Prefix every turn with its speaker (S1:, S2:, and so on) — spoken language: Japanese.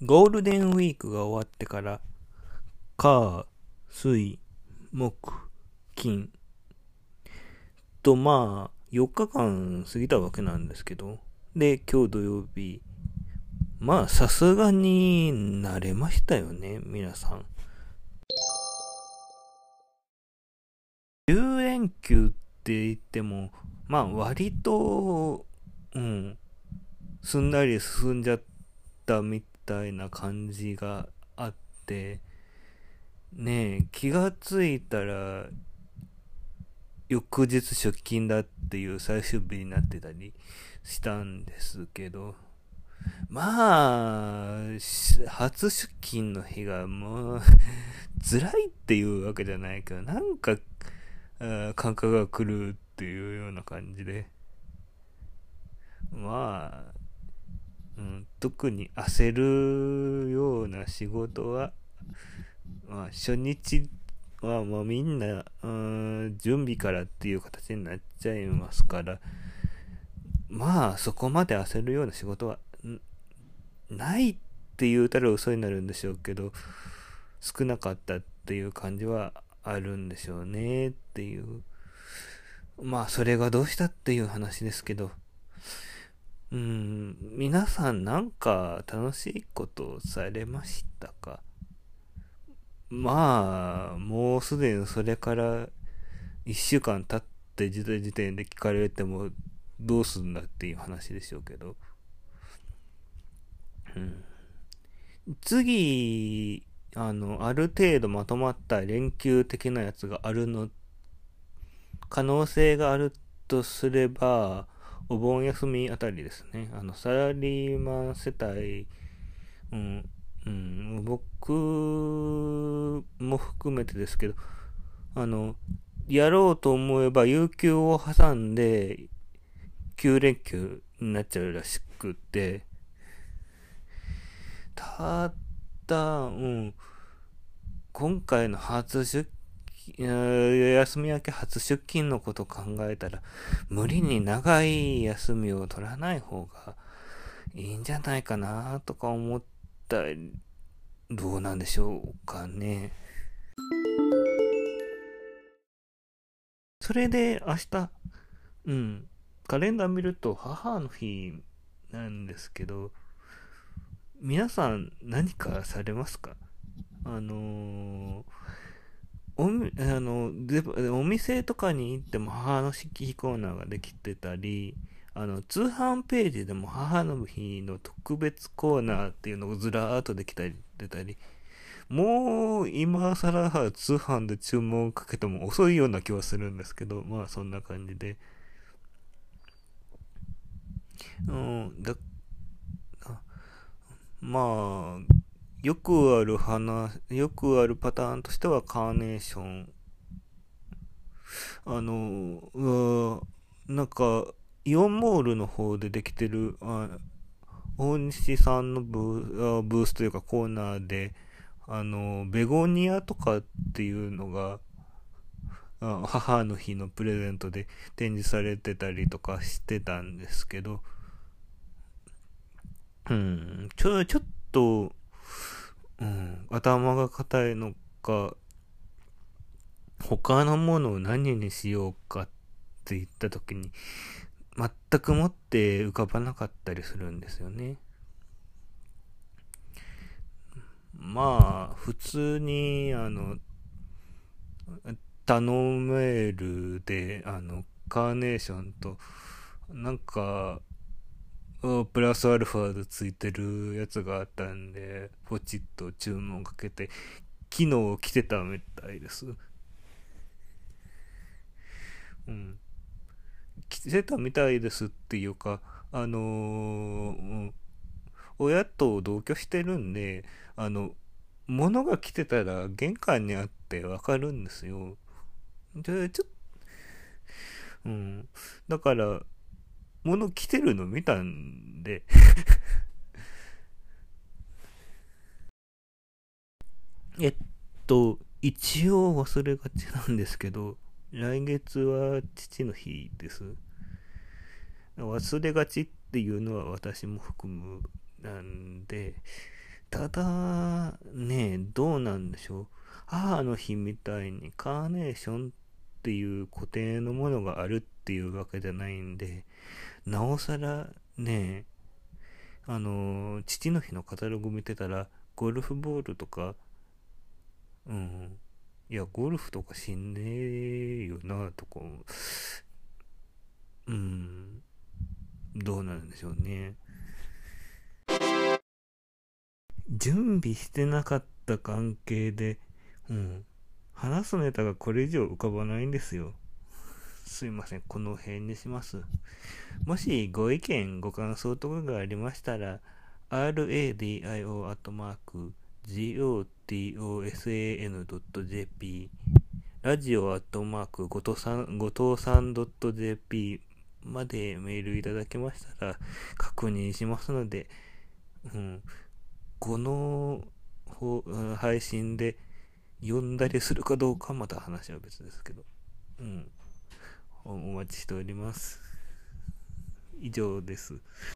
S1: ゴールデンウィークが終わってから、火、水、木、金、とまあ、4日間過ぎたわけなんですけど、で、今日土曜日、まあ、さすがに慣れましたよね、皆さん。10連休って言っても、まあ、割と、うん、すんなり進んじゃったみたいたいな感じがあって、ねえ、気がついたら、翌日出勤だっていう最終日になってたりしたんですけど、まあ、初出勤の日がもう、辛いっていうわけじゃないけど、なんか、感覚が来るっていうような感じで、まあ、特に焦るような仕事は、まあ、初日はもうみんな、うん、準備からっていう形になっちゃいますから、まあ、そこまで焦るような仕事は、ないって言うたら嘘になるんでしょうけど、少なかったっていう感じはあるんでしょうねっていう。まあ、それがどうしたっていう話ですけど、うん、皆さんなんか楽しいことされましたか？まあ、もうすでにそれから一週間経って時点で聞かれてもどうすんだっていう話でしょうけど。うん、次、あの、ある程度まとまった連休的なやつがあるの、可能性があるとすれば、お盆休みあたりですね。あの、サラリーマン世帯、うん、うん、僕も含めてですけど、あの、やろうと思えば、有給を挟んで、9連休になっちゃうらしくて、ただ、うん、今回の初出、休み明け初出勤のこと考えたら、無理に長い休みを取らない方がいいんじゃないかなとか思ったり、どうなんでしょうかね。それで明日、うん、カレンダー見ると母の日なんですけど、皆さん何かされますか？あのー、おあのお店とかに行っても母の日コーナーができてたり、あの通販ページでも母の日の特別コーナーっていうのがずらーっとできたり出たり、もう今更通販で注文かけても遅いような気はするんですけど、まあそんな感じで。うん、だまあ、よくある花、よくあるパターンとしてはカーネーション。あの、うなんか、イオンモールの方でできてる、あ大西さんのブースというかコーナーで、あの、ベゴニアとかっていうのが、母の日のプレゼントで展示されてたりとかしてたんですけど、うん、ちょ、ちょっと、うん、頭が硬いのか、他のものを何にしようかって言った時に、全くもって浮かばなかったりするんですよね。まあ、普通に、あの、頼めるで、あの、カーネーションと、なんか、プラスアルファでついてるやつがあったんで、ポチッと注文かけて、昨日来てたみたいです。うん。来てたみたいですっていうか、あのー、親と同居してるんで、あの、物が来てたら玄関にあってわかるんですよ。で、ちょっと、うん。だから、物来てるの見たんで えっと、一応忘れがちなんですけど、来月は父の日です。忘れがちっていうのは私も含むなんで、ただ、ね、どうなんでしょう。母の日みたいにカーネーションっていう固定のものがあるってっていうわけじゃないんで、なおさらね、あの、父の日のカタログ見てたら、ゴルフボールとか、うん、いや、ゴルフとかしんねえよな、とか、うん、どうなんでしょうね。準備してなかった関係で、うん、話すネタがこれ以上浮かばないんですよ。すいません、この辺にします。もしご意見、ご感想とかがありましたら、radio.gotosan.jp ラジオアットマークごとさん、ごとさん .jp までメールいただけましたら確認しますので、うん、この配信で読んだりするかどうかまた話は別ですけど、うん、お待ちしております。以上です。